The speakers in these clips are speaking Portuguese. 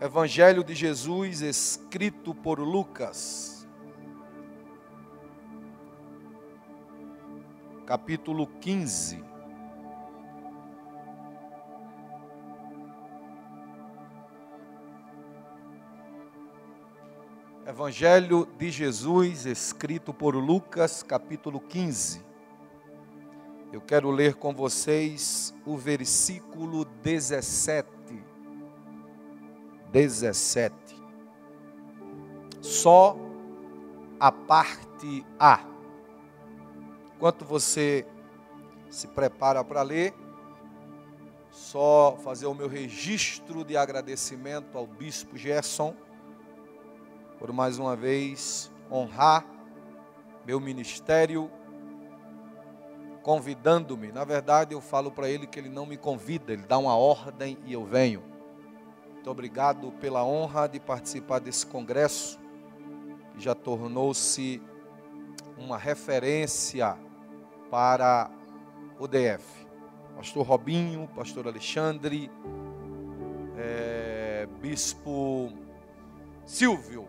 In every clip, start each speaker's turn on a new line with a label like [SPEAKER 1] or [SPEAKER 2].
[SPEAKER 1] Evangelho de Jesus escrito por Lucas, capítulo 15. Evangelho de Jesus escrito por Lucas, capítulo 15. Eu quero ler com vocês o versículo 17 17. Só a parte A. Enquanto você se prepara para ler, só fazer o meu registro de agradecimento ao bispo Gerson por mais uma vez honrar meu ministério convidando-me. Na verdade, eu falo para ele que ele não me convida, ele dá uma ordem e eu venho. Muito obrigado pela honra de participar desse congresso, que já tornou-se uma referência para o DF. Pastor Robinho, Pastor Alexandre, é, Bispo Silvio,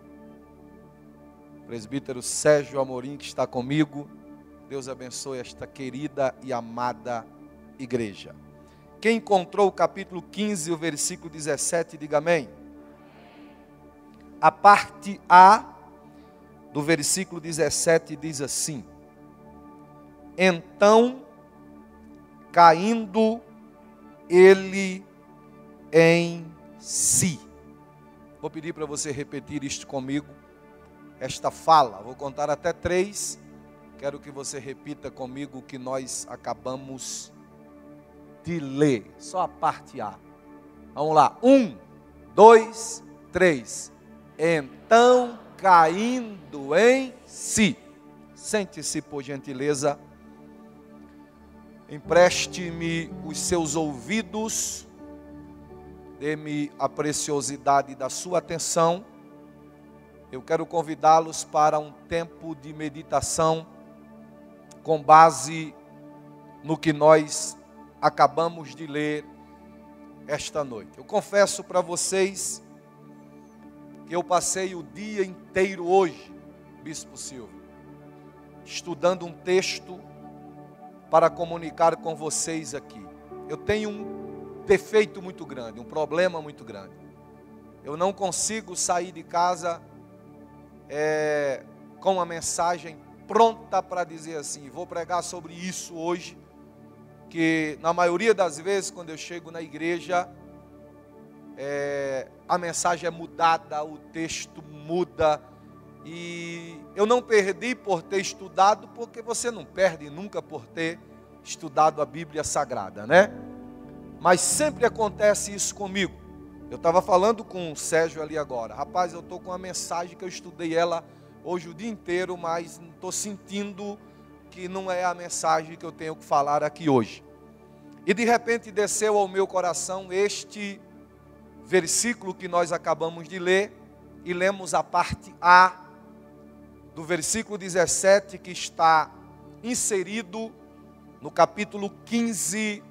[SPEAKER 1] Presbítero Sérgio Amorim, que está comigo. Deus abençoe esta querida e amada igreja. Quem encontrou o capítulo 15, o versículo 17, diga amém. A parte A do versículo 17 diz assim: Então, caindo ele em si. Vou pedir para você repetir isto comigo, esta fala. Vou contar até três. Quero que você repita comigo o que nós acabamos de ler, só a parte A. Vamos lá, um, dois, três. Então, caindo em si, sente-se por gentileza, empreste-me os seus ouvidos, dê-me a preciosidade da sua atenção. Eu quero convidá-los para um tempo de meditação com base no que nós acabamos de ler esta noite. Eu confesso para vocês que eu passei o dia inteiro hoje, Bispo Silvio, estudando um texto para comunicar com vocês aqui. Eu tenho um defeito muito grande, um problema muito grande. Eu não consigo sair de casa é, com uma mensagem pronta para dizer assim: vou pregar sobre isso hoje que na maioria das vezes, quando eu chego na igreja, é, a mensagem é mudada, o texto muda, e eu não perdi por ter estudado, porque você não perde nunca por ter estudado a Bíblia Sagrada, né? Mas sempre acontece isso comigo. Eu estava falando com o Sérgio ali agora, rapaz, eu estou com uma mensagem que eu estudei ela hoje o dia inteiro, mas não estou sentindo que não é a mensagem que eu tenho que falar aqui hoje. E de repente desceu ao meu coração este versículo que nós acabamos de ler, e lemos a parte A do versículo 17 que está inserido no capítulo 15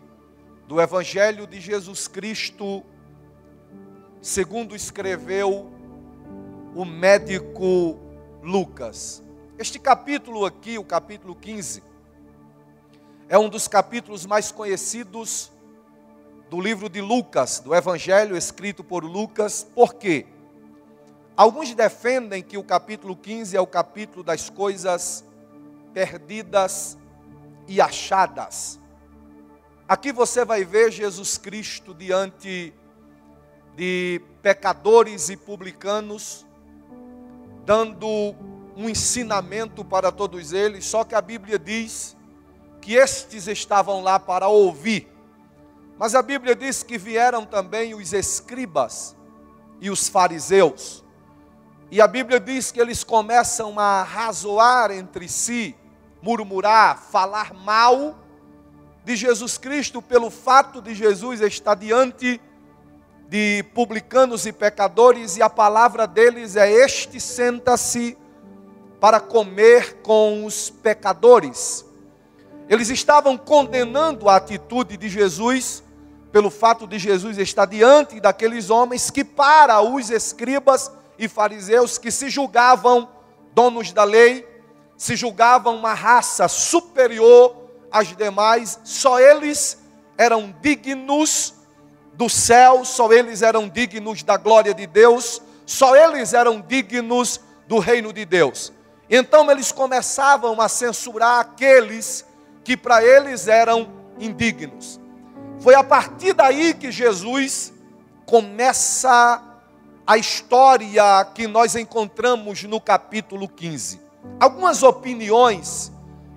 [SPEAKER 1] do Evangelho de Jesus Cristo, segundo escreveu o médico Lucas. Este capítulo aqui, o capítulo 15, é um dos capítulos mais conhecidos do livro de Lucas, do Evangelho escrito por Lucas, por quê? Alguns defendem que o capítulo 15 é o capítulo das coisas perdidas e achadas. Aqui você vai ver Jesus Cristo diante de pecadores e publicanos, dando um ensinamento para todos eles, só que a Bíblia diz que estes estavam lá para ouvir. Mas a Bíblia diz que vieram também os escribas e os fariseus. E a Bíblia diz que eles começam a razoar entre si, murmurar, falar mal de Jesus Cristo pelo fato de Jesus estar diante de publicanos e pecadores e a palavra deles é: Este senta-se para comer com os pecadores. Eles estavam condenando a atitude de Jesus pelo fato de Jesus estar diante daqueles homens que, para os escribas e fariseus que se julgavam donos da lei, se julgavam uma raça superior às demais, só eles eram dignos do céu, só eles eram dignos da glória de Deus, só eles eram dignos do reino de Deus. Então eles começavam a censurar aqueles que para eles eram indignos. Foi a partir daí que Jesus começa a história que nós encontramos no capítulo 15. Algumas opiniões,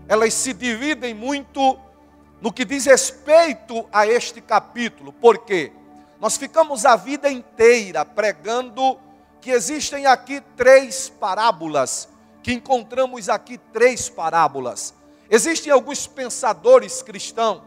[SPEAKER 1] elas se dividem muito no que diz respeito a este capítulo. Por quê? Nós ficamos a vida inteira pregando que existem aqui três parábolas, que encontramos aqui três parábolas. Existem alguns pensadores cristãos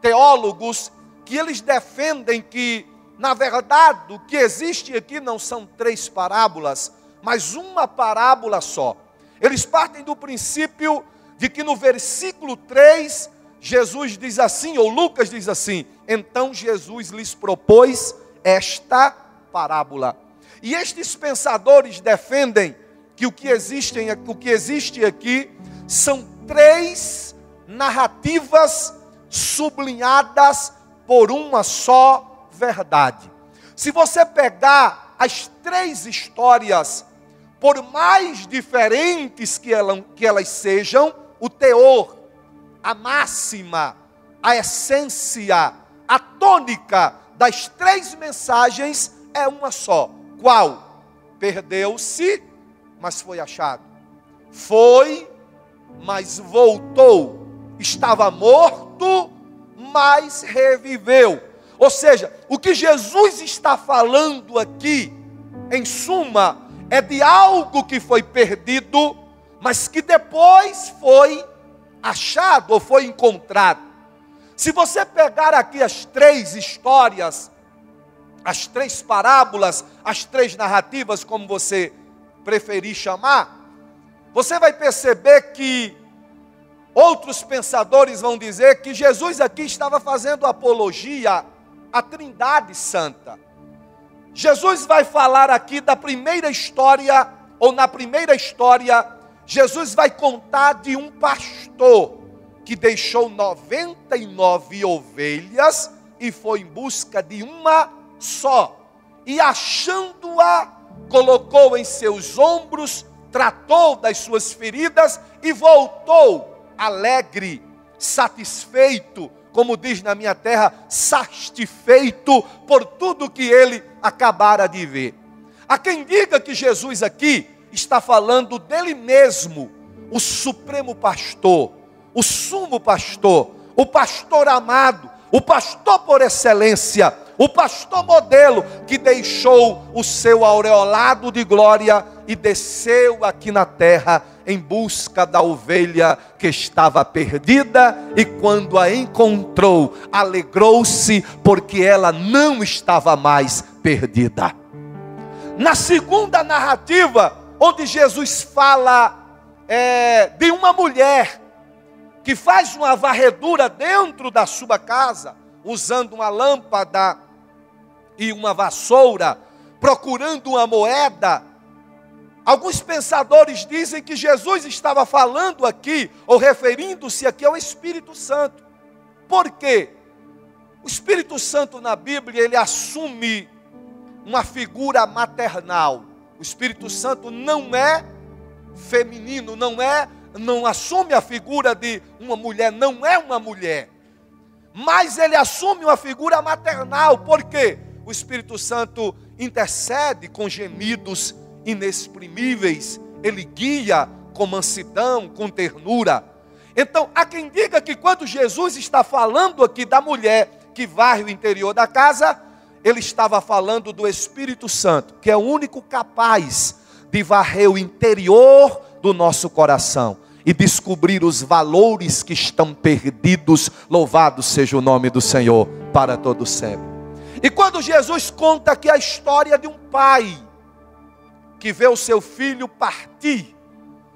[SPEAKER 1] teólogos que eles defendem que, na verdade, o que existe aqui não são três parábolas, mas uma parábola só. Eles partem do princípio de que no versículo 3, Jesus diz assim, ou Lucas diz assim: então Jesus lhes propôs esta parábola. E estes pensadores defendem que o que, existem, o que existe aqui são três narrativas sublinhadas por uma só verdade. Se você pegar as três histórias, por mais diferentes que, que elas sejam, o teor, a máxima, a essência, a tônica das três mensagens é uma só. Qual? Perdeu-se, mas foi achado. Foi, mas voltou. Estava morto mas reviveu. Ou seja, o que Jesus está falando aqui, em suma, é de algo que foi perdido, mas que depois foi achado ou foi encontrado. Se você pegar aqui as três histórias, as três parábolas, as três narrativas, como você preferir chamar, você vai perceber que Outros pensadores vão dizer que Jesus aqui estava fazendo apologia à Trindade Santa. Jesus vai falar aqui da primeira história, ou na primeira história, Jesus vai contar de um pastor que deixou 99 ovelhas e foi em busca de uma só. E achando-a, colocou em seus ombros, tratou das suas feridas e voltou alegre, satisfeito, como diz na minha terra, satisfeito por tudo que ele acabara de ver. Há quem diga que Jesus aqui está falando dele mesmo, o supremo pastor, o sumo pastor, o pastor amado, o pastor por excelência, o pastor modelo que deixou o seu aureolado de glória e desceu aqui na terra em busca da ovelha que estava perdida e quando a encontrou, alegrou-se porque ela não estava mais perdida. Na segunda narrativa, onde Jesus fala é, de uma mulher que faz uma varredura dentro da sua casa, usando uma lâmpada e uma vassoura, procurando uma moeda. Alguns pensadores dizem que Jesus estava falando aqui, ou referindo-se aqui ao Espírito Santo. Por quê? O Espírito Santo na Bíblia, ele assume uma figura maternal. O Espírito Santo não é feminino, não é, não assume a figura de uma mulher, não é uma mulher. Mas ele assume uma figura maternal, por quê? o Espírito Santo intercede com gemidos inexprimíveis, ele guia com mansidão, com ternura. Então, há quem diga que quando Jesus está falando aqui da mulher que varre o interior da casa, ele estava falando do Espírito Santo, que é o único capaz de varrer o interior do nosso coração e descobrir os valores que estão perdidos. Louvado seja o nome do Senhor para todo sempre. E quando Jesus conta aqui a história de um pai que vê o seu filho partir,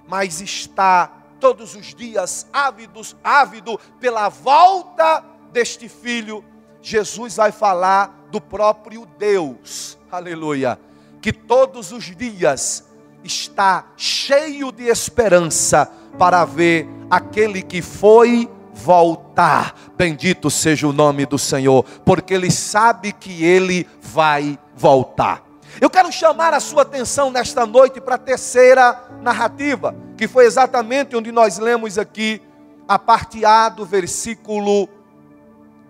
[SPEAKER 1] mas está todos os dias ávidos, ávido pela volta deste filho, Jesus vai falar do próprio Deus, aleluia, que todos os dias está cheio de esperança para ver aquele que foi voltar. Bendito seja o nome do Senhor, porque ele sabe que ele vai voltar. Eu quero chamar a sua atenção nesta noite para a terceira narrativa, que foi exatamente onde nós lemos aqui a parte A do versículo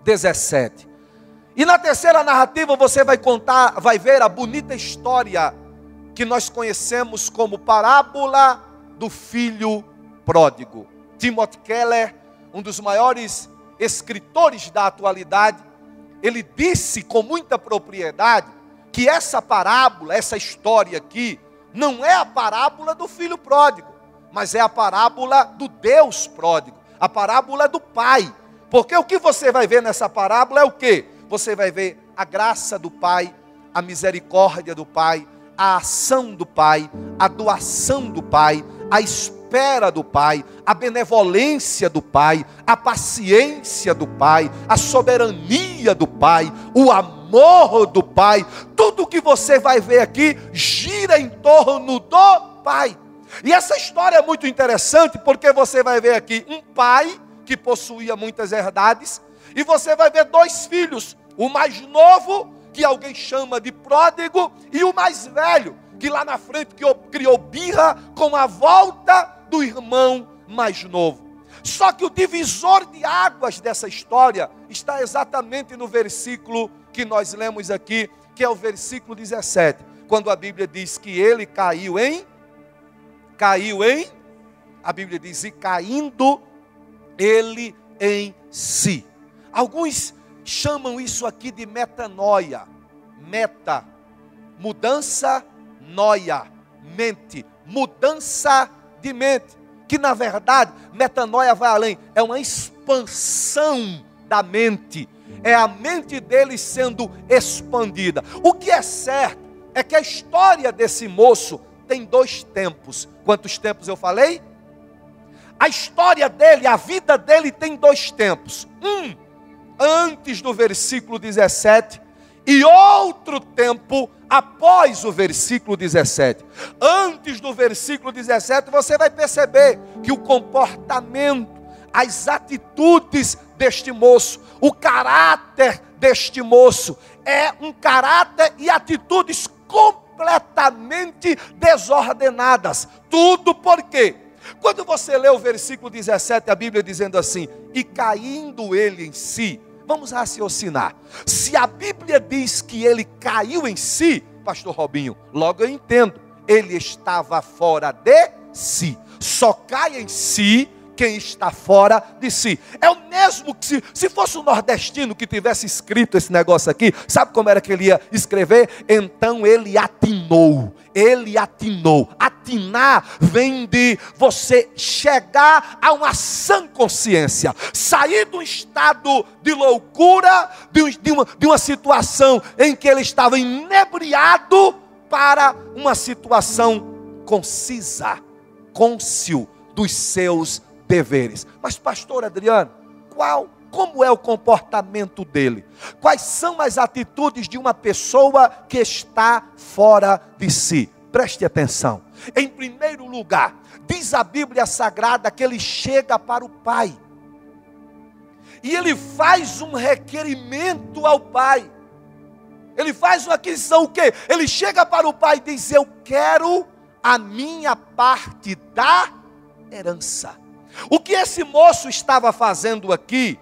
[SPEAKER 1] 17. E na terceira narrativa você vai contar, vai ver a bonita história que nós conhecemos como parábola do filho pródigo. Timothy Keller, um dos maiores escritores da atualidade, ele disse com muita propriedade que essa parábola, essa história aqui, não é a parábola do filho pródigo, mas é a parábola do Deus pródigo, a parábola do pai. Porque o que você vai ver nessa parábola é o que? Você vai ver a graça do pai, a misericórdia do pai, a ação do pai, a doação do pai, a espera do pai, a benevolência do pai, a paciência do pai, a soberania do pai, o amor do pai. Tudo que você vai ver aqui gira em torno do pai. E essa história é muito interessante porque você vai ver aqui um pai que possuía muitas herdades e você vai ver dois filhos, o mais novo que alguém chama de pródigo, e o mais velho, que lá na frente criou birra com a volta do irmão mais novo. Só que o divisor de águas dessa história está exatamente no versículo que nós lemos aqui, que é o versículo 17, quando a Bíblia diz que ele caiu em caiu em a Bíblia diz e caindo ele em si. Alguns chamam isso aqui de metanoia. Meta, mudança, noia, mente, mudança de mente. Que na verdade, metanoia vai além, é uma expansão da mente, é a mente dele sendo expandida. O que é certo é que a história desse moço tem dois tempos. Quantos tempos eu falei? A história dele, a vida dele tem dois tempos. Um antes do versículo 17 e outro tempo após o versículo 17. Antes do versículo 17, você vai perceber que o comportamento, as atitudes deste moço, o caráter deste moço é um caráter e atitudes completamente desordenadas. Tudo por quê? Quando você lê o versículo 17, a Bíblia dizendo assim: E caindo ele em si, vamos raciocinar. Se a Bíblia diz que ele caiu em si, Pastor Robinho, logo eu entendo, ele estava fora de si. Só cai em si quem está fora de si. É o mesmo que se, se fosse um nordestino que tivesse escrito esse negócio aqui, sabe como era que ele ia escrever? Então ele atinou. Ele atinou. Atinar vem de você chegar a uma sã consciência, sair do estado de loucura, de, de, uma, de uma situação em que ele estava inebriado, para uma situação concisa, côncio dos seus deveres. Mas, pastor Adriano, qual, como é o comportamento dele? Quais são as atitudes de uma pessoa que está fora de si? Preste atenção. Em primeiro lugar, diz a Bíblia Sagrada que ele chega para o Pai. E ele faz um requerimento ao Pai. Ele faz uma aquisição o quê? Ele chega para o Pai e diz: "Eu quero a minha parte da herança". O que esse moço estava fazendo aqui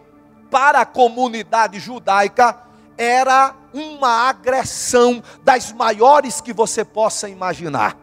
[SPEAKER 1] para a comunidade judaica era uma agressão das maiores que você possa imaginar.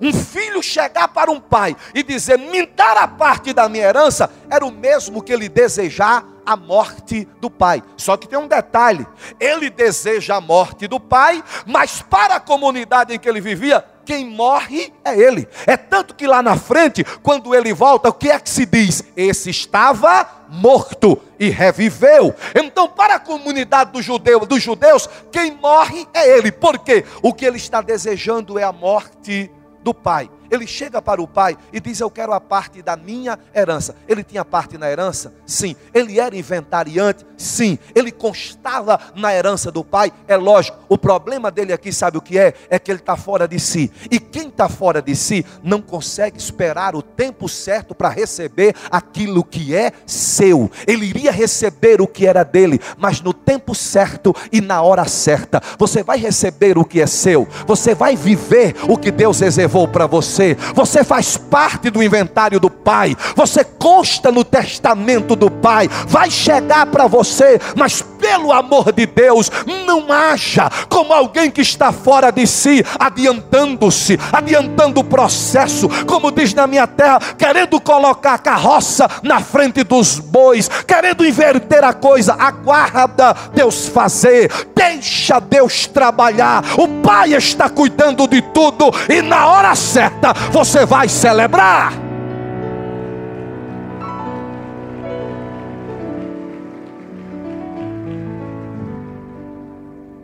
[SPEAKER 1] Um filho chegar para um pai e dizer: Me dar a parte da minha herança, era o mesmo que ele desejar a morte do pai. Só que tem um detalhe: ele deseja a morte do pai, mas para a comunidade em que ele vivia, quem morre é ele. É tanto que lá na frente, quando ele volta, o que é que se diz? Esse estava morto e reviveu. Então, para a comunidade do judeu, dos judeus, quem morre é ele. Porque o que ele está desejando é a morte do pai. Ele chega para o pai e diz: Eu quero a parte da minha herança. Ele tinha parte na herança? Sim. Ele era inventariante? Sim. Ele constava na herança do pai? É lógico. O problema dele aqui, sabe o que é? É que ele está fora de si. E quem está fora de si não consegue esperar o tempo certo para receber aquilo que é seu. Ele iria receber o que era dele, mas no tempo certo e na hora certa. Você vai receber o que é seu. Você vai viver o que Deus reservou para você. Você faz parte do inventário do Pai. Você consta no testamento do Pai. Vai chegar para você, mas pelo amor de Deus, não haja como alguém que está fora de si, adiantando-se, adiantando o processo, como diz na minha terra, querendo colocar a carroça na frente dos bois, querendo inverter a coisa. Aguarda Deus fazer, deixa Deus trabalhar. O Pai está cuidando de tudo e na hora certa você vai celebrar.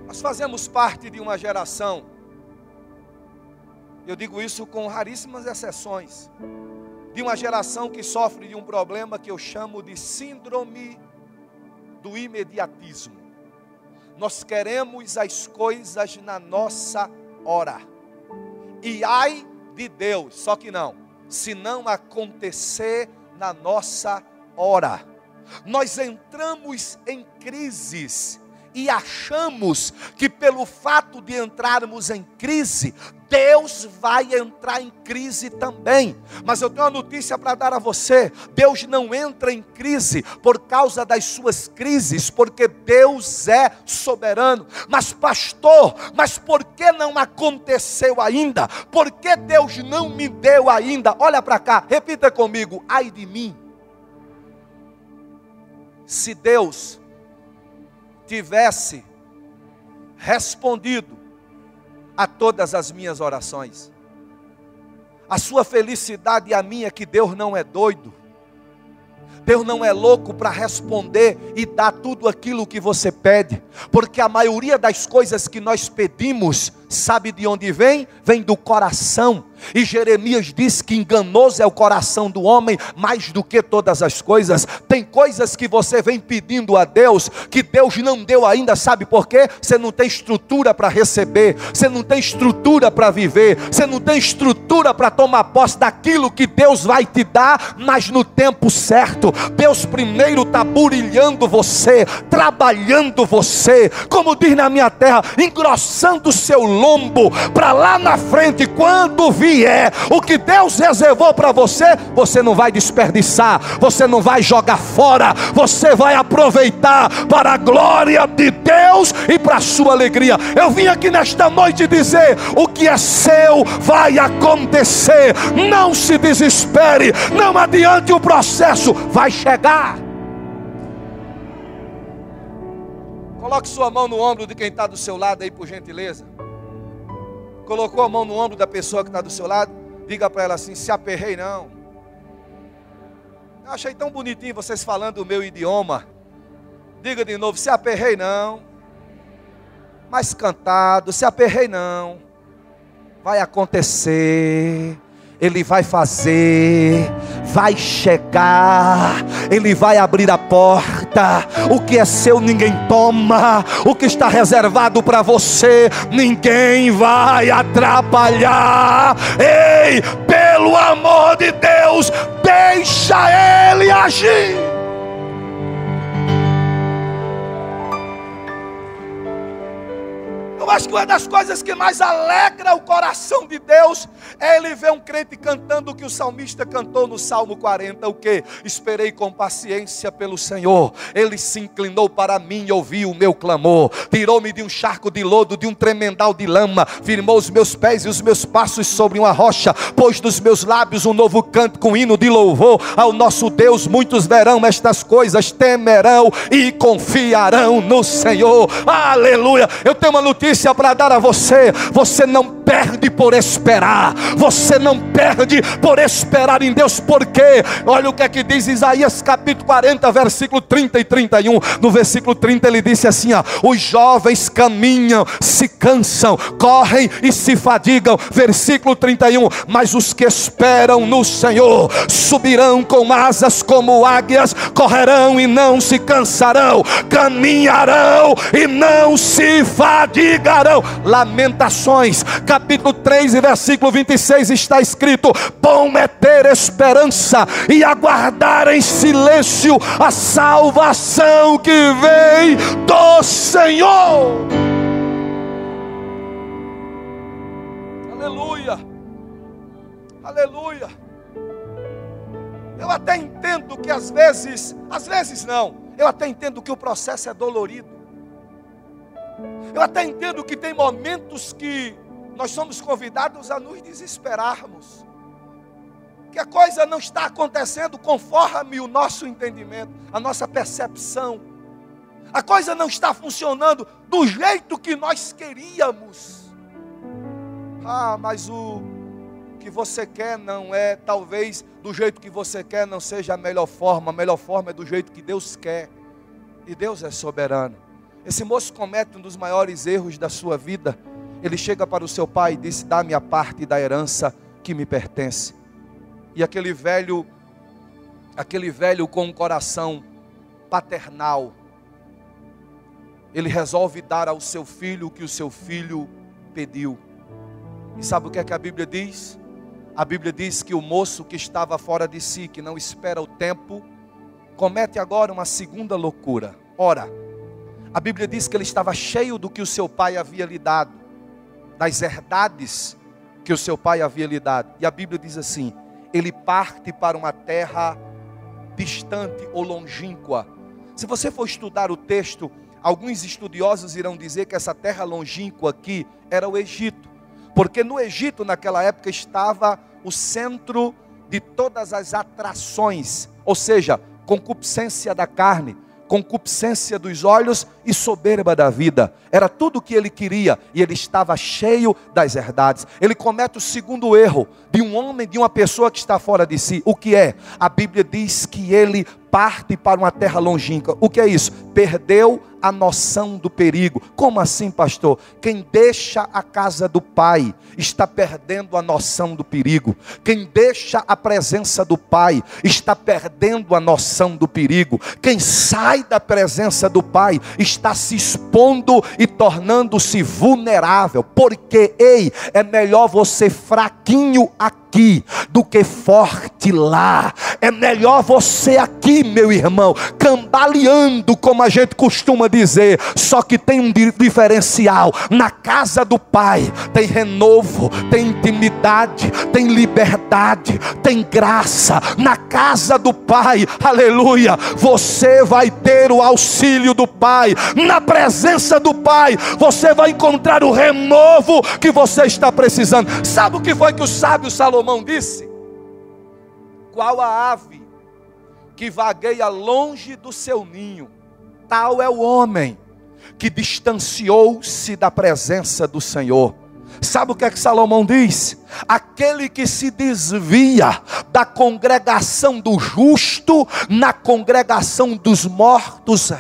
[SPEAKER 1] Nós fazemos parte de uma geração, eu digo isso com raríssimas exceções, de uma geração que sofre de um problema que eu chamo de síndrome do imediatismo. Nós queremos as coisas na nossa hora. E ai de Deus, só que não, se não acontecer na nossa hora. Nós entramos em crises e achamos que pelo fato de entrarmos em crise, Deus vai entrar em crise também. Mas eu tenho uma notícia para dar a você: Deus não entra em crise por causa das suas crises, porque Deus é soberano. Mas, pastor, mas por que não aconteceu ainda? Por que Deus não me deu ainda? Olha para cá, repita comigo: ai de mim. Se Deus tivesse respondido a todas as minhas orações. A sua felicidade e a minha, que Deus não é doido. Deus não é louco para responder e dar tudo aquilo que você pede, porque a maioria das coisas que nós pedimos, sabe de onde vem? Vem do coração. E Jeremias diz que enganoso é o coração do homem mais do que todas as coisas. Tem coisas que você vem pedindo a Deus que Deus não deu ainda, sabe por quê? Você não tem estrutura para receber, você não tem estrutura para viver, você não tem estrutura para tomar posse daquilo que Deus vai te dar, mas no tempo certo. Deus primeiro está burilhando você, trabalhando você, como diz na minha terra, engrossando o seu lombo para lá na frente, quando vir vier, o que Deus reservou para você, você não vai desperdiçar, você não vai jogar fora, você vai aproveitar para a glória de Deus e para a sua alegria. Eu vim aqui nesta noite dizer: o que é seu vai acontecer, não se desespere, não adiante o processo, vai chegar. Coloque sua mão no ombro de quem está do seu lado aí, por gentileza colocou a mão no ombro da pessoa que está do seu lado, diga para ela assim: se aperrei não. Eu achei tão bonitinho vocês falando o meu idioma. Diga de novo: se aperrei não. Mais cantado: se aperrei não. Vai acontecer. Ele vai fazer, vai chegar, Ele vai abrir a porta. O que é seu ninguém toma, o que está reservado para você ninguém vai atrapalhar. Ei, pelo amor de Deus, deixa Ele agir. Eu acho que uma das coisas que mais alegra o coração de Deus é ele ver um crente cantando o que o salmista cantou no Salmo 40, o que? Esperei com paciência pelo Senhor. Ele se inclinou para mim e ouviu o meu clamor. Tirou-me de um charco de lodo, de um tremendal de lama, firmou os meus pés e os meus passos sobre uma rocha, pôs dos meus lábios um novo canto com hino de louvor ao nosso Deus. Muitos verão estas coisas, temerão e confiarão no Senhor. Aleluia. Eu tenho uma notícia notícia para dar a você: você não perde por esperar. Você não perde por esperar em Deus, porque olha o que é que diz Isaías capítulo 40, versículo 30 e 31. No versículo 30 ele disse assim: ó, os jovens caminham, se cansam, correm e se fadigam. Versículo 31, mas os que esperam no Senhor subirão com asas como águias, correrão e não se cansarão, caminharão e não se Lamentações, capítulo 3 e versículo 26 está escrito: Bom é ter esperança e aguardar em silêncio a salvação que vem do Senhor. Aleluia, aleluia. Eu até entendo que às vezes, às vezes não, eu até entendo que o processo é dolorido. Eu até entendo que tem momentos que nós somos convidados a nos desesperarmos. Que a coisa não está acontecendo conforme o nosso entendimento, a nossa percepção. A coisa não está funcionando do jeito que nós queríamos. Ah, mas o que você quer não é, talvez do jeito que você quer não seja a melhor forma, a melhor forma é do jeito que Deus quer. E Deus é soberano. Esse moço comete um dos maiores erros da sua vida. Ele chega para o seu pai e diz: Dá-me a parte da herança que me pertence. E aquele velho, aquele velho com um coração paternal, ele resolve dar ao seu filho o que o seu filho pediu. E sabe o que é que a Bíblia diz? A Bíblia diz que o moço que estava fora de si, que não espera o tempo, comete agora uma segunda loucura. Ora, a Bíblia diz que ele estava cheio do que o seu pai havia lhe dado, das herdades que o seu pai havia lhe dado. E a Bíblia diz assim: ele parte para uma terra distante ou longínqua. Se você for estudar o texto, alguns estudiosos irão dizer que essa terra longínqua aqui era o Egito, porque no Egito naquela época estava o centro de todas as atrações, ou seja, concupiscência da carne, concupiscência dos olhos e soberba da vida. Era tudo o que ele queria e ele estava cheio das herdades. Ele comete o segundo erro de um homem, de uma pessoa que está fora de si. O que é? A Bíblia diz que ele parte para uma terra longínqua. O que é isso? Perdeu a noção do perigo. Como assim, pastor? Quem deixa a casa do pai está perdendo a noção do perigo. Quem deixa a presença do pai está perdendo a noção do perigo. Quem sai da presença do pai está se expondo e tornando-se vulnerável. Porque, ei, é melhor você fraquinho aqui do que forte lá. É melhor você aqui, meu irmão, cambaleando, como a gente costuma dizer. Só que tem um diferencial: na casa do Pai tem renovo, tem intimidade, tem liberdade, tem graça. Na casa do Pai, aleluia, você vai ter o auxílio do Pai. Na presença do Pai, você vai encontrar o renovo que você está precisando. Sabe o que foi que o sábio Salomão disse? Qual a ave que vagueia longe do seu ninho? Tal é o homem que distanciou-se da presença do Senhor. Sabe o que é que Salomão diz? Aquele que se desvia da congregação do justo, na congregação dos mortos,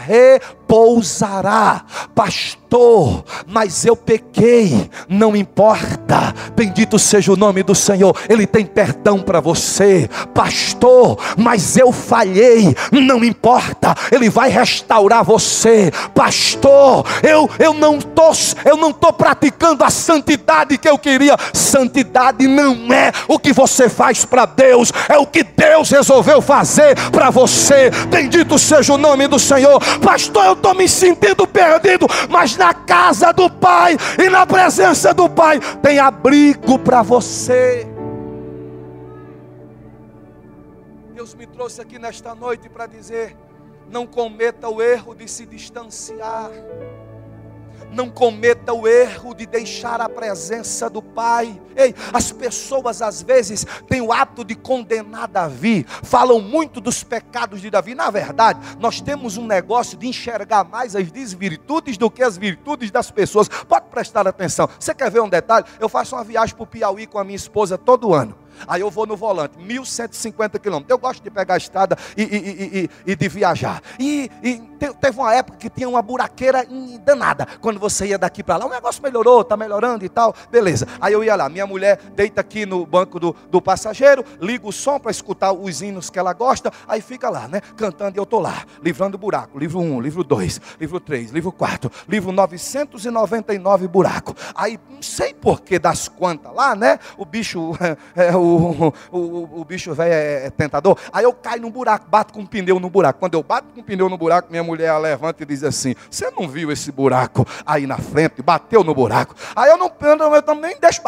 [SPEAKER 1] repousará. Pastor, mas eu pequei, não importa. Bendito seja o nome do Senhor, Ele tem perdão para você. Pastor, mas eu falhei, não importa. Ele vai restaurar você. Pastor, eu eu não tô eu não tô praticando a santidade que eu queria. Santidade não é o que você faz para Deus, é o que Deus resolveu fazer para você. Bendito seja o nome do Senhor. Pastor, eu estou me sentindo perdido, mas na casa do Pai e na presença do Pai tem abrigo para você. Deus me trouxe aqui nesta noite para dizer: não cometa o erro de se distanciar. Não cometa o erro de deixar a presença do Pai. Ei, as pessoas às vezes têm o hábito de condenar Davi, falam muito dos pecados de Davi. Na verdade, nós temos um negócio de enxergar mais as desvirtudes do que as virtudes das pessoas. Pode prestar atenção. Você quer ver um detalhe? Eu faço uma viagem para o Piauí com a minha esposa todo ano. Aí eu vou no volante, 1150 quilômetros. Eu gosto de pegar a estrada e, e, e, e de viajar. E, teve uma época que tinha uma buraqueira danada. Quando você ia daqui para lá, o negócio melhorou, está melhorando e tal. Beleza. Aí eu ia lá, minha mulher deita aqui no banco do, do passageiro, liga o som para escutar os hinos que ela gosta. Aí fica lá, né? Cantando e eu estou lá, livrando buraco. Livro 1, livro 2, livro 3, livro 4, livro 999 buraco. Aí não sei por que das quantas lá, né? O bicho, é, o o, o, bicho velho é, é, tentador. Aí eu caio num buraco, bato com um pneu no buraco. Quando eu bato com um pneu no buraco, minha mulher levanta e diz assim: Você não viu esse buraco aí na frente? Bateu no buraco. Aí eu não eu, eu também deixo.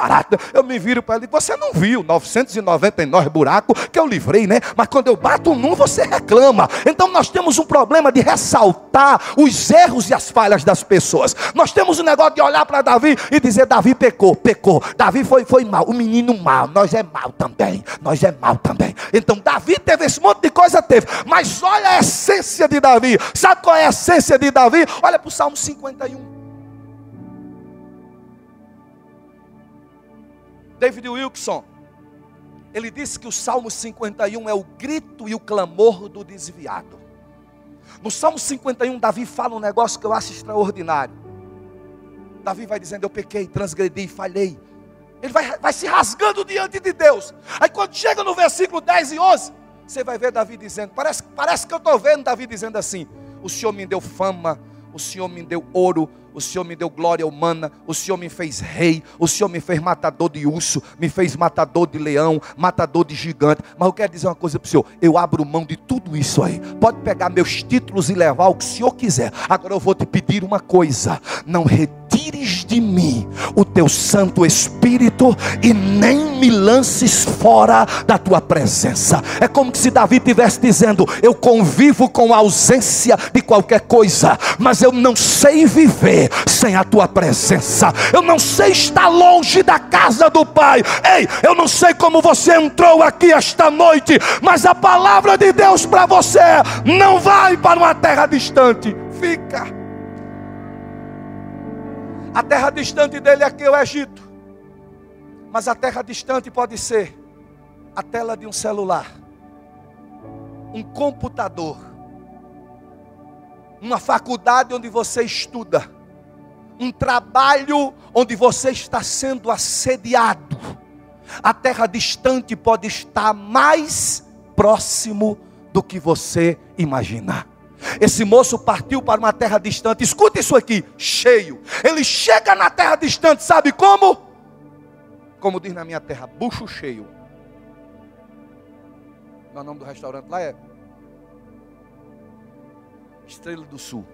[SPEAKER 1] Eu me viro para ele Você não viu 999 buracos que eu livrei, né? Mas quando eu bato num, você reclama. Então nós temos um problema de ressaltar os erros e as falhas das pessoas. Nós temos um negócio de olhar para Davi e dizer: Davi pecou, pecou. Davi foi, foi mal. O menino mal, nós é mal também, nós é mal também. Então Davi teve esse monte de coisa, teve. Mas olha a essência de Davi. Sabe qual é a essência de Davi? Olha para o Salmo 51. David Wilson, ele disse que o Salmo 51 é o grito e o clamor do desviado. No Salmo 51, Davi fala um negócio que eu acho extraordinário. Davi vai dizendo: Eu pequei, transgredi, falhei ele vai, vai se rasgando diante de Deus. Aí quando chega no versículo 10 e 11, você vai ver Davi dizendo: parece, parece que eu estou vendo Davi dizendo assim: O Senhor me deu fama, o Senhor me deu ouro, o Senhor me deu glória humana, o Senhor me fez rei, o Senhor me fez matador de urso, me fez matador de leão, matador de gigante. Mas eu quero dizer uma coisa para o Senhor: eu abro mão de tudo isso aí. Pode pegar meus títulos e levar o que o Senhor quiser. Agora eu vou te pedir uma coisa: não de mim o teu Santo Espírito e nem me lances fora da tua presença. É como se Davi estivesse dizendo: Eu convivo com a ausência de qualquer coisa, mas eu não sei viver sem a tua presença. Eu não sei estar longe da casa do Pai. Ei, eu não sei como você entrou aqui esta noite, mas a palavra de Deus para você não vai para uma terra distante. Fica. A terra distante dele é aqui o Egito. Mas a terra distante pode ser a tela de um celular, um computador, uma faculdade onde você estuda, um trabalho onde você está sendo assediado. A terra distante pode estar mais próximo do que você imaginar. Esse moço partiu para uma terra distante. Escuta isso aqui, cheio. Ele chega na terra distante, sabe como? Como diz na minha terra, bucho cheio. O nome do restaurante lá é Estrela do Sul.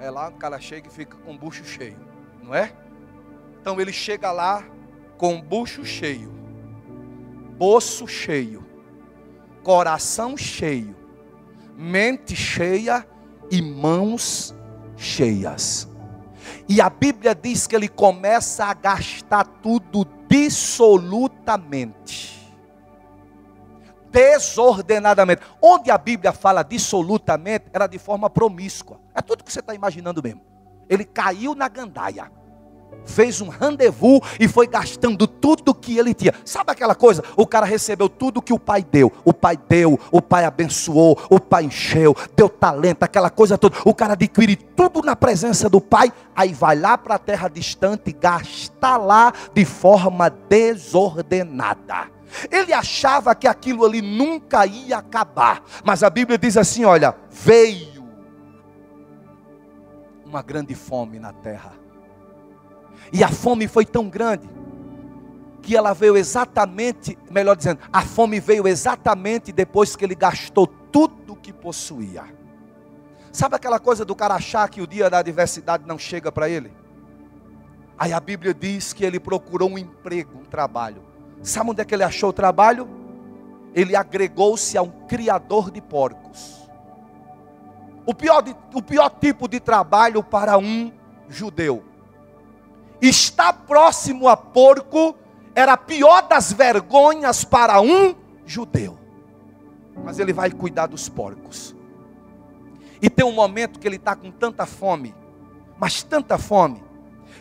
[SPEAKER 1] É lá, o cara chega e fica com o bucho cheio, não é? Então ele chega lá com o bucho cheio, bolso cheio, coração cheio mente cheia e mãos cheias. E a Bíblia diz que ele começa a gastar tudo dissolutamente. Desordenadamente. Onde a Bíblia fala dissolutamente, era de forma promíscua. É tudo que você está imaginando mesmo. Ele caiu na gandaia fez um rendezvous e foi gastando tudo que ele tinha. Sabe aquela coisa? O cara recebeu tudo que o pai deu. O pai deu, o pai abençoou, o pai encheu, deu talento, aquela coisa toda. O cara adquire tudo na presença do pai, aí vai lá para a terra distante, gasta lá de forma desordenada. Ele achava que aquilo ali nunca ia acabar, mas a Bíblia diz assim: olha, veio uma grande fome na terra e a fome foi tão grande que ela veio exatamente, melhor dizendo, a fome veio exatamente depois que ele gastou tudo que possuía. Sabe aquela coisa do cara achar que o dia da adversidade não chega para ele? Aí a Bíblia diz que ele procurou um emprego, um trabalho. Sabe onde é que ele achou o trabalho? Ele agregou-se a um criador de porcos. O pior, de, o pior tipo de trabalho para um judeu. Estar próximo a porco era a pior das vergonhas para um judeu. Mas ele vai cuidar dos porcos. E tem um momento que ele está com tanta fome, mas tanta fome,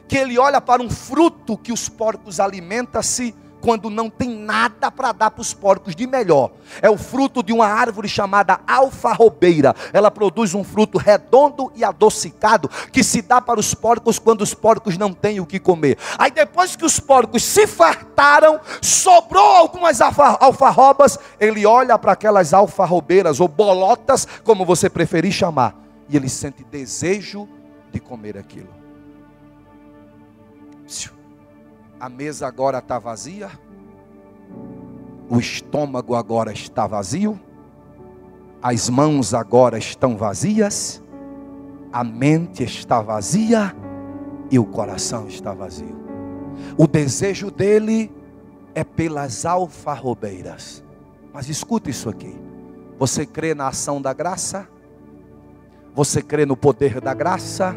[SPEAKER 1] que ele olha para um fruto que os porcos alimentam-se quando não tem nada para dar para os porcos de melhor. É o fruto de uma árvore chamada alfarrobeira. Ela produz um fruto redondo e adocicado que se dá para os porcos quando os porcos não têm o que comer. Aí depois que os porcos se fartaram, sobrou algumas alfarrobas, ele olha para aquelas alfarrobeiras ou bolotas, como você preferir chamar, e ele sente desejo de comer aquilo. A mesa agora está vazia. O estômago agora está vazio. As mãos agora estão vazias. A mente está vazia. E o coração está vazio. O desejo dele é pelas alfarrobeiras. Mas escuta isso aqui. Você crê na ação da graça? Você crê no poder da graça?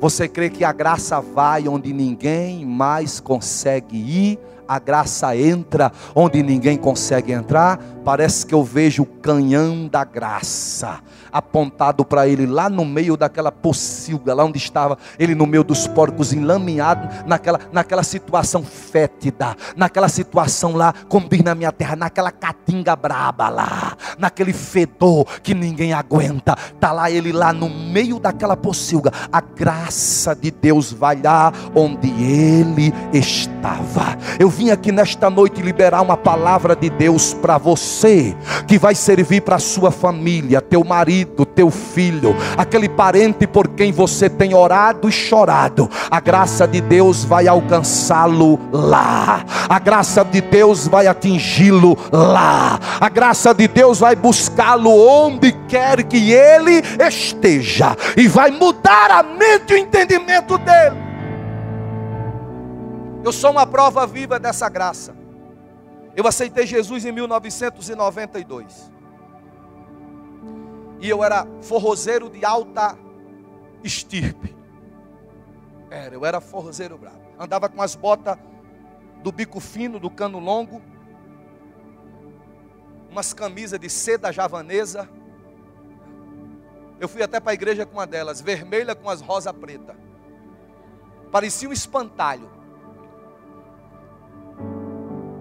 [SPEAKER 1] Você crê que a graça vai onde ninguém mais consegue ir? A graça entra onde ninguém consegue entrar? Parece que eu vejo o canhão da graça apontado para ele lá no meio daquela pocilga, lá onde estava ele no meio dos porcos enlameado, naquela, naquela situação fétida, naquela situação lá, como diz na minha terra, naquela catinga braba lá, naquele fedor que ninguém aguenta. Tá lá ele lá no meio daquela pocilga. A graça de Deus vai lá onde ele estava. Eu vim aqui nesta noite liberar uma palavra de Deus para você, que vai servir para a sua família, teu marido, teu filho, aquele parente por quem você tem orado e chorado. A graça de Deus vai alcançá-lo lá. A graça de Deus vai atingi-lo lá. A graça de Deus vai buscá-lo onde quer que ele esteja e vai mudar a mente e o entendimento dele. Eu sou uma prova viva dessa graça. Eu aceitei Jesus em 1992. E eu era forrozeiro de alta estirpe. Era, eu era forrozeiro bravo. Andava com as botas do bico fino, do cano longo, umas camisas de seda javanesa. Eu fui até para a igreja com uma delas, vermelha com as rosas preta. Parecia um espantalho.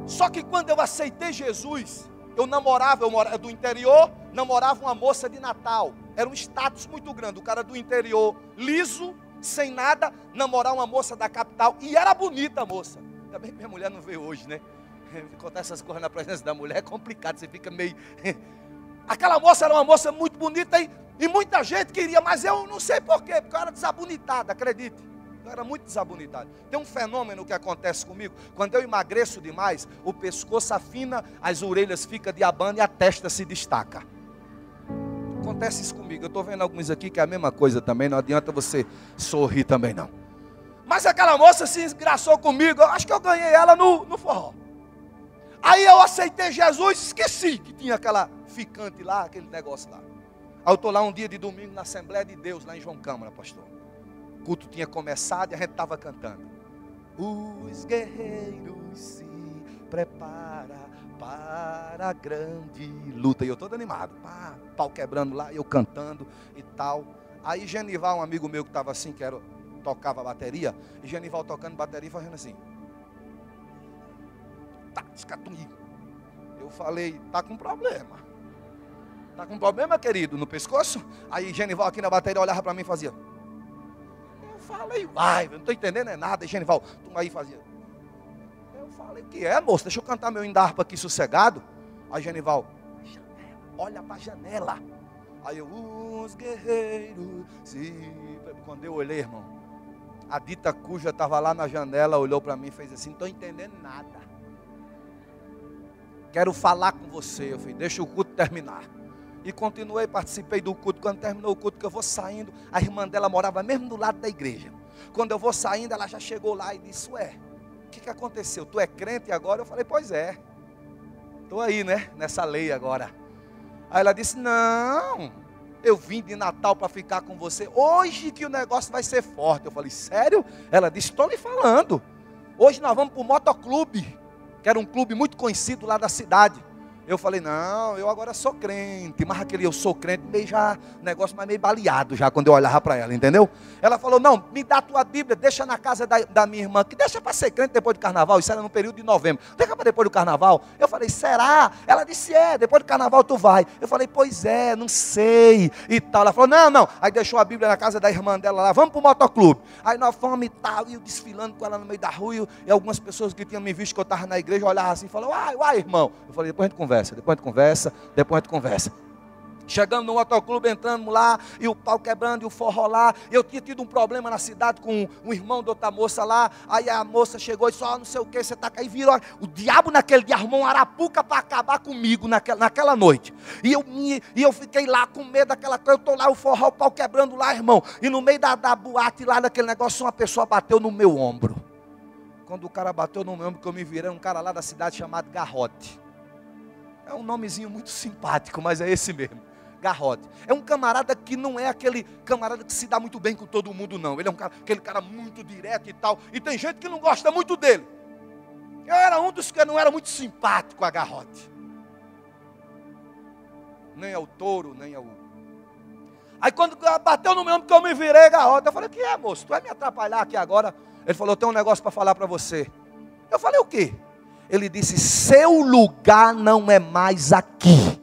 [SPEAKER 1] Só que quando eu aceitei Jesus, eu namorava, eu morava do interior, namorava uma moça de Natal. Era um status muito grande. O cara do interior, liso, sem nada, namorar uma moça da capital. E era bonita a moça. Ainda bem que minha mulher não veio hoje, né? Contar essas coisas na presença da mulher é complicado, você fica meio. Aquela moça era uma moça muito bonita e, e muita gente queria, mas eu não sei porquê, porque eu era desabonitada, acredite. Eu era muito desabonitado. Tem um fenômeno que acontece comigo. Quando eu emagreço demais, o pescoço afina, as orelhas ficam de abano e a testa se destaca. Acontece isso comigo. Eu estou vendo alguns aqui que é a mesma coisa também. Não adianta você sorrir também, não. Mas aquela moça se engraçou comigo. Eu acho que eu ganhei ela no, no forró. Aí eu aceitei Jesus, esqueci que tinha aquela ficante lá, aquele negócio lá. Aí eu estou lá um dia de domingo na Assembleia de Deus, lá em João Câmara, pastor culto tinha começado e a gente estava cantando. Os guerreiros se preparam para a grande luta. E eu todo animado, pá, pau quebrando lá, eu cantando e tal. Aí Genival, um amigo meu que estava assim, que era, tocava bateria, e Genival tocando bateria fazendo assim. Tá. Eu falei, tá com problema. Tá com problema, querido, no pescoço? Aí Genival aqui na bateria olhava para mim e fazia falei, vai, não estou entendendo é nada. E Genival, tu aí fazia. Eu falei, o que é, moço? Deixa eu cantar meu indarpa aqui sossegado. Aí Genival, olha para a janela. Aí eu, os guerreiros, sim. Quando eu olhei, irmão, a dita cuja estava lá na janela, olhou para mim e fez assim: não estou entendendo nada. Quero falar com você. Eu falei, deixa o culto terminar. E continuei, participei do culto. Quando terminou o culto, que eu vou saindo, a irmã dela morava mesmo do lado da igreja. Quando eu vou saindo, ela já chegou lá e disse: Ué, o que, que aconteceu? Tu é crente agora? Eu falei: Pois é. Estou aí, né? Nessa lei agora. Aí ela disse: Não, eu vim de Natal para ficar com você. Hoje que o negócio vai ser forte. Eu falei, sério? Ela disse, estou lhe falando. Hoje nós vamos para o motoclube, que era um clube muito conhecido lá da cidade. Eu falei, não, eu agora sou crente. Mas aquele eu sou crente, meio já, negócio mais meio baleado já, quando eu olhava para ela, entendeu? Ela falou, não, me dá a tua Bíblia, deixa na casa da, da minha irmã, que deixa para ser crente depois do carnaval. Isso era no período de novembro. Deixa para depois do carnaval. Eu falei, será? Ela disse, é, depois do carnaval tu vai. Eu falei, pois é, não sei. E tal. Ela falou, não, não. Aí deixou a Bíblia na casa da irmã dela lá, vamos para o motoclube. Aí nós fomos e tal, e eu desfilando com ela no meio da rua, e algumas pessoas que tinham me visto que eu estava na igreja olhavam assim falaram, uai, uai, irmão. Eu falei, depois a gente conversa conversa, depois a gente conversa, depois a gente conversa. Chegando no motoclube, entrando lá, e o pau quebrando, e o forró lá. Eu tinha tido um problema na cidade com um irmão de outra moça lá. Aí a moça chegou e disse: oh, não sei o que, você está aí. Virou. O diabo naquele dia arrumou um arapuca para acabar comigo naquela, naquela noite. E eu, e eu fiquei lá com medo daquela coisa. Eu estou lá, o forró, o pau quebrando lá, irmão. E no meio da, da boate lá, daquele negócio, uma pessoa bateu no meu ombro. Quando o cara bateu no meu ombro, que eu me virei, um cara lá da cidade chamado Garrote. É um nomezinho muito simpático, mas é esse mesmo. Garrote. É um camarada que não é aquele camarada que se dá muito bem com todo mundo, não. Ele é um cara, aquele cara muito direto e tal. E tem gente que não gosta muito dele. Eu era um dos que não era muito simpático a Garrote. Nem ao touro, nem ao. Aí quando bateu no meu ombro que eu me virei, Garrote, eu falei: Que é, moço? Tu vai me atrapalhar aqui agora? Ele falou: tenho um negócio para falar para você. Eu falei: O quê? Ele disse: Seu lugar não é mais aqui.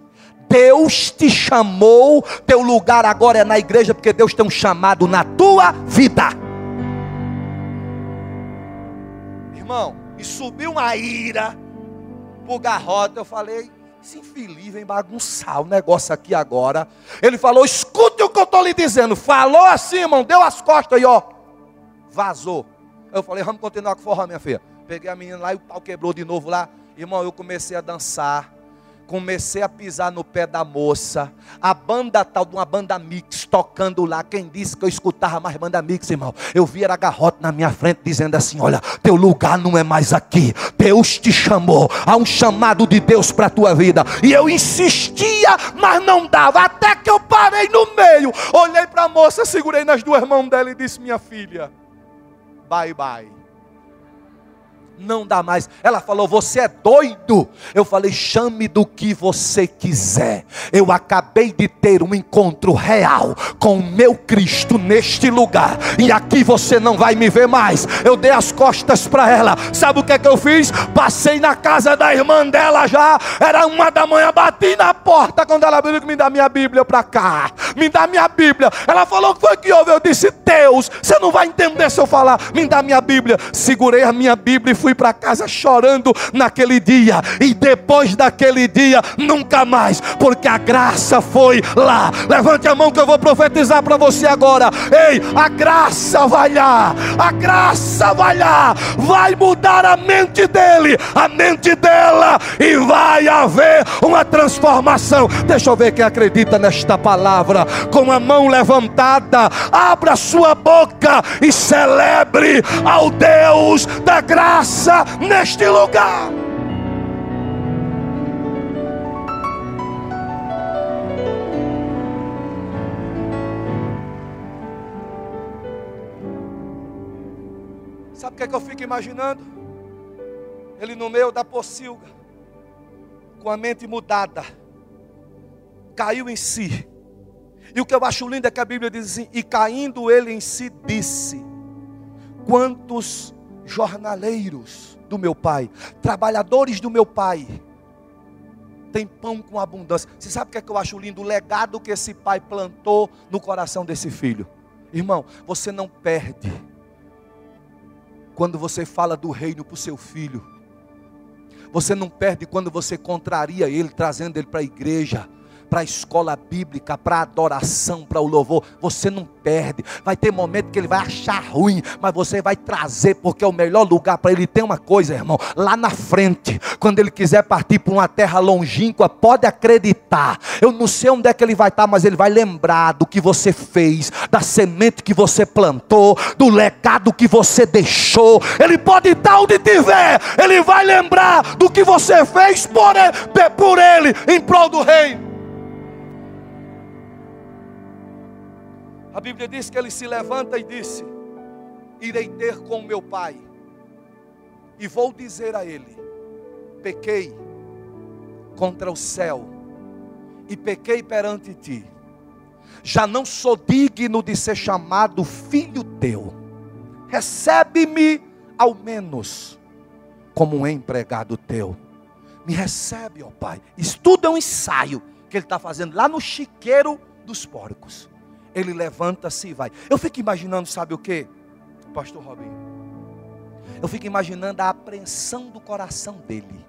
[SPEAKER 1] Deus te chamou, teu lugar agora é na igreja, porque Deus tem um chamado na tua vida. Irmão, e subiu uma ira pro garrote. Eu falei: esse infeliz vem bagunçar o negócio aqui agora. Ele falou: escute o que eu estou lhe dizendo. Falou assim, irmão, deu as costas e ó, vazou. Eu falei: vamos continuar com forró, minha filha. Peguei a menina lá e o pau quebrou de novo lá. Irmão, eu comecei a dançar. Comecei a pisar no pé da moça. A banda tal de uma banda mix tocando lá. Quem disse que eu escutava mais banda mix, irmão? Eu vi era garrote na minha frente dizendo assim: Olha, teu lugar não é mais aqui. Deus te chamou. Há um chamado de Deus para a tua vida. E eu insistia, mas não dava. Até que eu parei no meio. Olhei para a moça, segurei nas duas mãos dela e disse: Minha filha, bye bye não dá mais. Ela falou: Você é doido. Eu falei: Chame do que você quiser. Eu acabei de ter um encontro real com o meu Cristo neste lugar. E aqui você não vai me ver mais. Eu dei as costas para ela. Sabe o que é que eu fiz? Passei na casa da irmã dela já. Era uma da manhã. Bati na porta quando ela abriu. Me dá minha Bíblia para cá. Me dá minha Bíblia. Ela falou: O que foi que houve? Eu disse: Deus, você não vai entender se eu falar. Me dá minha Bíblia. Segurei a minha Bíblia e fui para casa chorando naquele dia, e depois daquele dia, nunca mais, porque a graça foi lá. Levante a mão que eu vou profetizar para você agora. Ei, a graça vai lá, a graça vai lá, vai mudar a mente dele, a mente dela, e vai haver uma transformação. Deixa eu ver quem acredita nesta palavra, com a mão levantada, abra sua boca e celebre ao Deus da graça neste lugar. Sabe o que, é que eu fico imaginando? Ele no meio da pocilga, com a mente mudada, caiu em si. E o que eu acho lindo é que a Bíblia diz assim: e caindo ele em si, disse: Quantos jornaleiros do meu pai, trabalhadores do meu pai, tem pão com abundância. Você sabe o que, é que eu acho lindo? O legado que esse pai plantou no coração desse filho. Irmão, você não perde quando você fala do reino para o seu filho. Você não perde quando você contraria ele, trazendo ele para a igreja para a escola bíblica, para a adoração, para o louvor, você não perde. Vai ter momento que ele vai achar ruim, mas você vai trazer, porque é o melhor lugar para ele. Tem uma coisa, irmão, lá na frente, quando ele quiser partir para uma terra longínqua, pode acreditar. Eu não sei onde é que ele vai estar, mas ele vai lembrar do que você fez, da semente que você plantou, do legado que você deixou. Ele pode estar onde tiver, ele vai lembrar do que você fez por ele, por ele em prol do reino. A Bíblia diz que ele se levanta e disse: Irei ter com meu pai, e vou dizer a ele: Pequei contra o céu, e pequei perante ti. Já não sou digno de ser chamado filho teu. Recebe-me ao menos como um empregado teu. Me recebe, ó Pai. Estuda um ensaio que ele está fazendo lá no chiqueiro dos porcos. Ele levanta-se e vai. Eu fico imaginando, sabe o que, Pastor Robinho? Eu fico imaginando a apreensão do coração dele.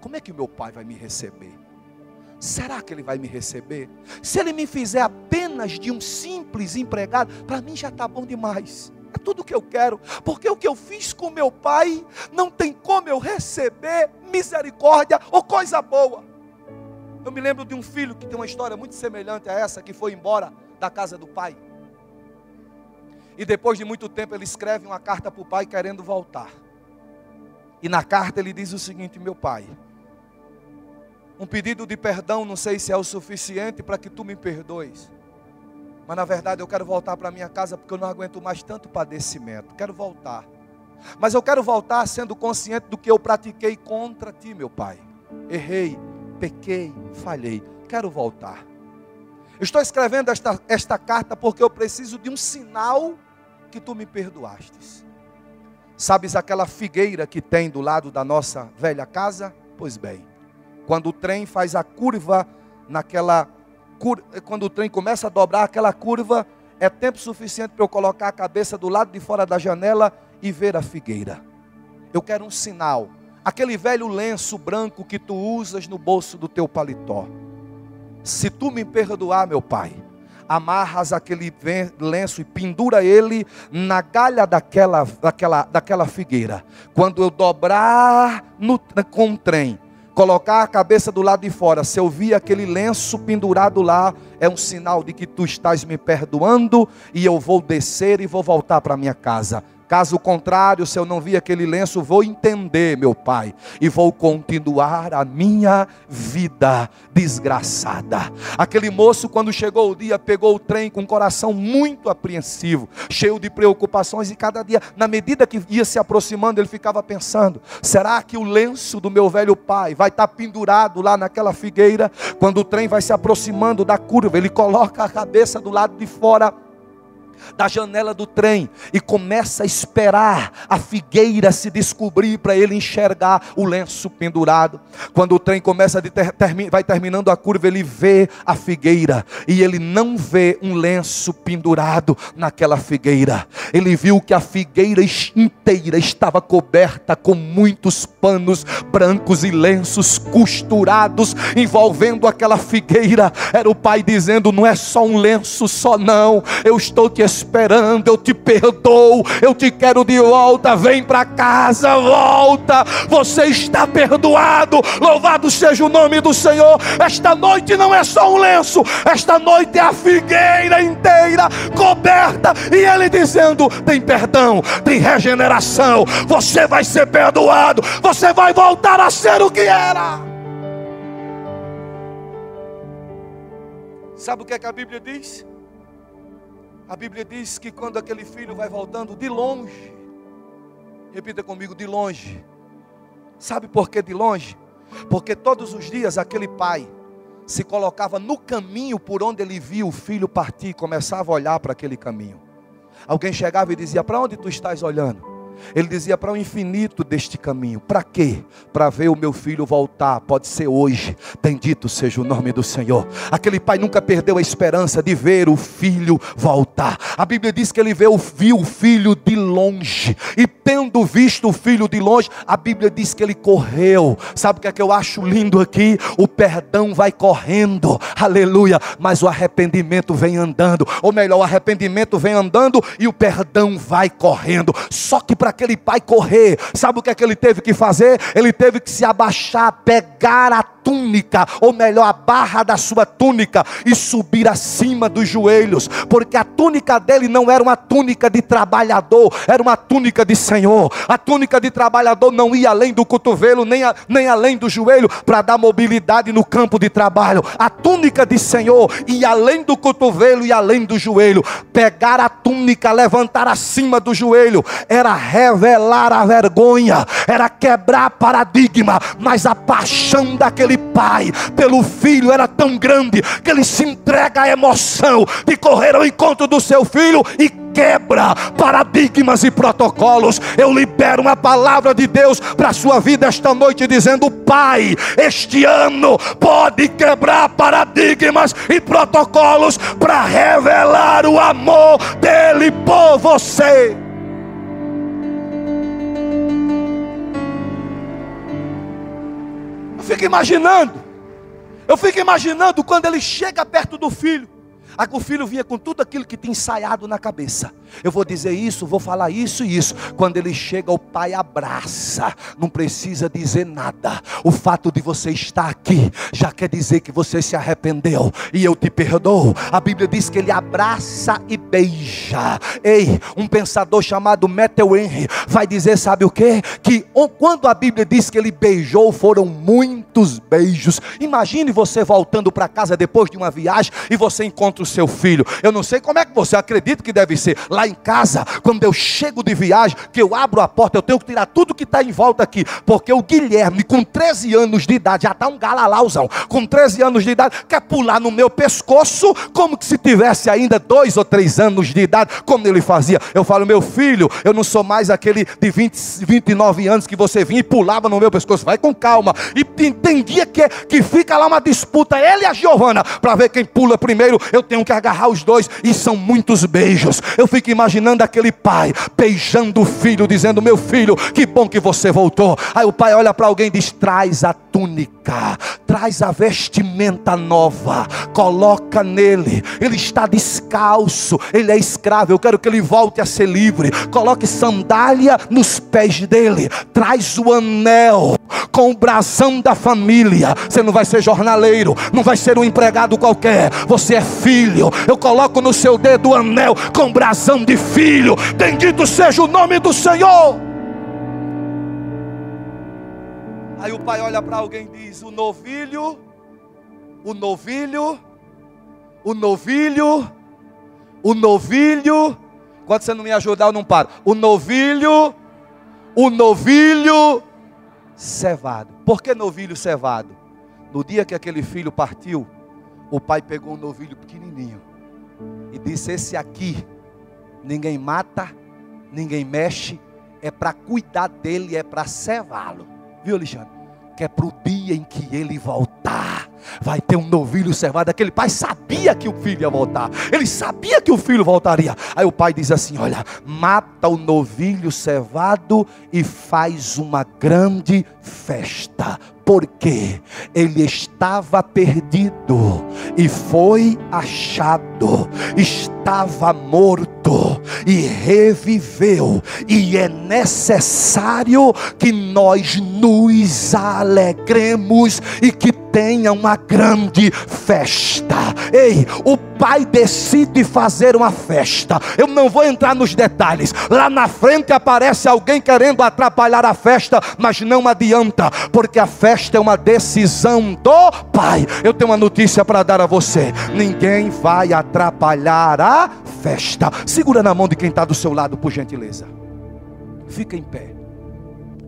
[SPEAKER 1] Como é que meu pai vai me receber? Será que ele vai me receber? Se ele me fizer apenas de um simples empregado, para mim já está bom demais. É tudo o que eu quero, porque o que eu fiz com meu pai não tem como eu receber misericórdia ou coisa boa. Eu me lembro de um filho que tem uma história muito semelhante a essa, que foi embora da casa do pai. E depois de muito tempo ele escreve uma carta para o pai querendo voltar. E na carta ele diz o seguinte: Meu pai, um pedido de perdão não sei se é o suficiente para que tu me perdoes. Mas na verdade eu quero voltar para minha casa porque eu não aguento mais tanto padecimento. Quero voltar. Mas eu quero voltar sendo consciente do que eu pratiquei contra ti, meu pai. Errei, pequei, falhei. Quero voltar. Estou escrevendo esta, esta carta porque eu preciso de um sinal que tu me perdoastes. Sabes aquela figueira que tem do lado da nossa velha casa? Pois bem, quando o trem faz a curva naquela quando o trem começa a dobrar aquela curva, é tempo suficiente para eu colocar a cabeça do lado de fora da janela e ver a figueira. Eu quero um sinal, aquele velho lenço branco que tu usas no bolso do teu paletó. Se tu me perdoar, meu pai, amarras aquele lenço e pendura ele na galha daquela, daquela, daquela figueira. Quando eu dobrar no, com o trem, colocar a cabeça do lado de fora, se eu vi aquele lenço pendurado lá, é um sinal de que tu estás me perdoando e eu vou descer e vou voltar para minha casa. Caso contrário, se eu não vi aquele lenço, vou entender, meu Pai, e vou continuar a minha vida desgraçada. Aquele moço, quando chegou o dia, pegou o trem com o coração muito apreensivo, cheio de preocupações, e cada dia, na medida que ia se aproximando, ele ficava pensando: será que o lenço do meu velho pai vai estar pendurado lá naquela figueira? Quando o trem vai se aproximando da curva, ele coloca a cabeça do lado de fora da janela do trem e começa a esperar a figueira se descobrir para ele enxergar o lenço pendurado. Quando o trem começa a ter, vai terminando a curva, ele vê a figueira e ele não vê um lenço pendurado naquela figueira. Ele viu que a figueira inteira estava coberta com muitos panos brancos e lenços costurados envolvendo aquela figueira. Era o pai dizendo: "Não é só um lenço só não. Eu estou te esperando, eu te perdoo, eu te quero de volta, vem para casa, volta, você está perdoado, louvado seja o nome do Senhor. Esta noite não é só um lenço, esta noite é a figueira inteira coberta, e Ele dizendo: tem perdão, tem regeneração, você vai ser perdoado, você vai voltar a ser o que era. Sabe o que, é que a Bíblia diz? A Bíblia diz que quando aquele filho vai voltando de longe, repita comigo, de longe. Sabe por que de longe? Porque todos os dias aquele pai se colocava no caminho por onde ele via o filho partir começava a olhar para aquele caminho. Alguém chegava e dizia: Para onde tu estás olhando? Ele dizia para o infinito deste caminho. Para quê? Para ver o meu filho voltar. Pode ser hoje. Bendito seja o nome do Senhor. Aquele pai nunca perdeu a esperança de ver o filho voltar. A Bíblia diz que ele viu, viu o filho de longe. E tendo visto o filho de longe, a Bíblia diz que ele correu. Sabe o que é que eu acho lindo aqui? O perdão vai correndo. Aleluia. Mas o arrependimento vem andando. Ou melhor, o arrependimento vem andando e o perdão vai correndo. Só que para aquele pai correr, sabe o que é que ele teve que fazer? Ele teve que se abaixar, pegar a túnica, ou melhor, a barra da sua túnica, e subir acima dos joelhos, porque a túnica dele não era uma túnica de trabalhador, era uma túnica de Senhor. A túnica de trabalhador não ia além do cotovelo, nem, a, nem além do joelho, para dar mobilidade no campo de trabalho. A túnica de Senhor ia além do cotovelo e além do joelho. Pegar a túnica, levantar acima do joelho, era revelar a vergonha, era quebrar paradigma, mas a paixão daquele pai pelo filho era tão grande que ele se entrega à emoção de correr ao encontro do seu filho e quebra paradigmas e protocolos. Eu libero uma palavra de Deus para a sua vida esta noite, dizendo: Pai, este ano pode quebrar paradigmas e protocolos para revelar o amor dele por você. Fico imaginando, eu fico imaginando quando ele chega perto do filho. Aí o filho vinha com tudo aquilo que tinha ensaiado na cabeça. Eu vou dizer isso, vou falar isso e isso. Quando ele chega, o pai abraça, não precisa dizer nada. O fato de você estar aqui já quer dizer que você se arrependeu e eu te perdoo. A Bíblia diz que ele abraça e beija. Ei, um pensador chamado Matthew Henry vai dizer, sabe o que? Que quando a Bíblia diz que ele beijou, foram muitos beijos. Imagine você voltando para casa depois de uma viagem e você encontra o seu filho. Eu não sei como é que você acredita que deve ser. Lá em casa, quando eu chego de viagem, que eu abro a porta, eu tenho que tirar tudo que está em volta aqui, porque o Guilherme, com 13 anos de idade, já está um galalauzão, com 13 anos de idade, quer pular no meu pescoço, como que se tivesse ainda dois ou três anos de idade, como ele fazia. Eu falo, meu filho, eu não sou mais aquele de 20, 29 anos que você vinha e pulava no meu pescoço, vai com calma. E tem, dia que, que fica lá uma disputa, ele e a Giovana, para ver quem pula primeiro. Eu tenho que agarrar os dois, e são muitos beijos. Eu fico imaginando aquele pai beijando o filho, dizendo: Meu filho, que bom que você voltou. Aí o pai olha para alguém e diz: Traz a túnica, traz a vestimenta nova, coloca nele. Ele está descalço, ele é escravo. Eu quero que ele volte a ser livre. Coloque sandália nos pés dele, traz o anel com o brasão da família. Você não vai ser jornaleiro, não vai ser um empregado qualquer. Você é filho. Eu coloco no seu dedo o anel com brasão de filho. Bendito seja o nome do Senhor. Aí o pai olha para alguém e diz: O novilho, o novilho, o novilho, o novilho. Quando você não me ajudar, eu não paro. O novilho, o novilho cevado. Por que novilho cevado? No dia que aquele filho partiu, o pai pegou um novilho pequenininho e disse: Esse aqui ninguém mata, ninguém mexe, é para cuidar dele, é para cevá-lo. Viu, Alexandre? Que é para o dia em que ele voltar. Vai ter um novilho cevado. Aquele pai sabia que o filho ia voltar. Ele sabia que o filho voltaria. Aí o pai diz assim: Olha, mata o novilho cevado e faz uma grande festa porque ele estava perdido e foi achado, estava morto e reviveu, e é necessário que nós nos alegremos e que tenha uma grande festa. Ei, o pai decide fazer uma festa. Eu não vou entrar nos detalhes. Lá na frente aparece alguém querendo atrapalhar a festa, mas não adianta, porque a festa é uma decisão do pai. Eu tenho uma notícia para dar a você: ninguém vai atrapalhar a festa. Segura na mão de quem está do seu lado, por gentileza. Fica em pé.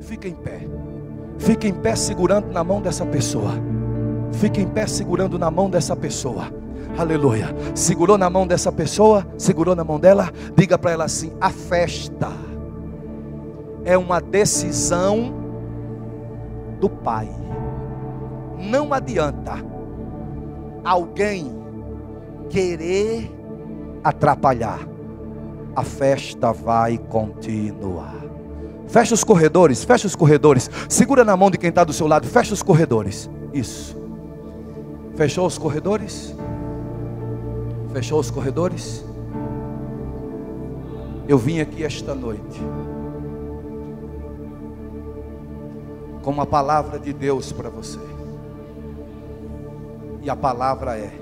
[SPEAKER 1] Fica em pé. Fica em pé segurando na mão dessa pessoa. Fique em pé segurando na mão dessa pessoa. Aleluia. Segurou na mão dessa pessoa? Segurou na mão dela? Diga para ela assim: a festa é uma decisão do Pai. Não adianta alguém querer atrapalhar. A festa vai continuar. Fecha os corredores, fecha os corredores. Segura na mão de quem está do seu lado, fecha os corredores. Isso. Fechou os corredores? Fechou os corredores? Eu vim aqui esta noite com uma palavra de Deus para você. E a palavra é: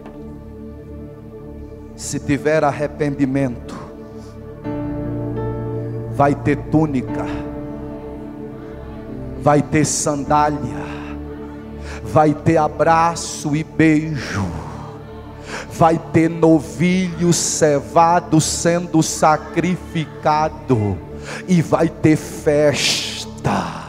[SPEAKER 1] se tiver arrependimento, vai ter túnica, vai ter sandália, vai ter abraço e beijo, vai ter novilho cevado sendo sacrificado, e vai ter festa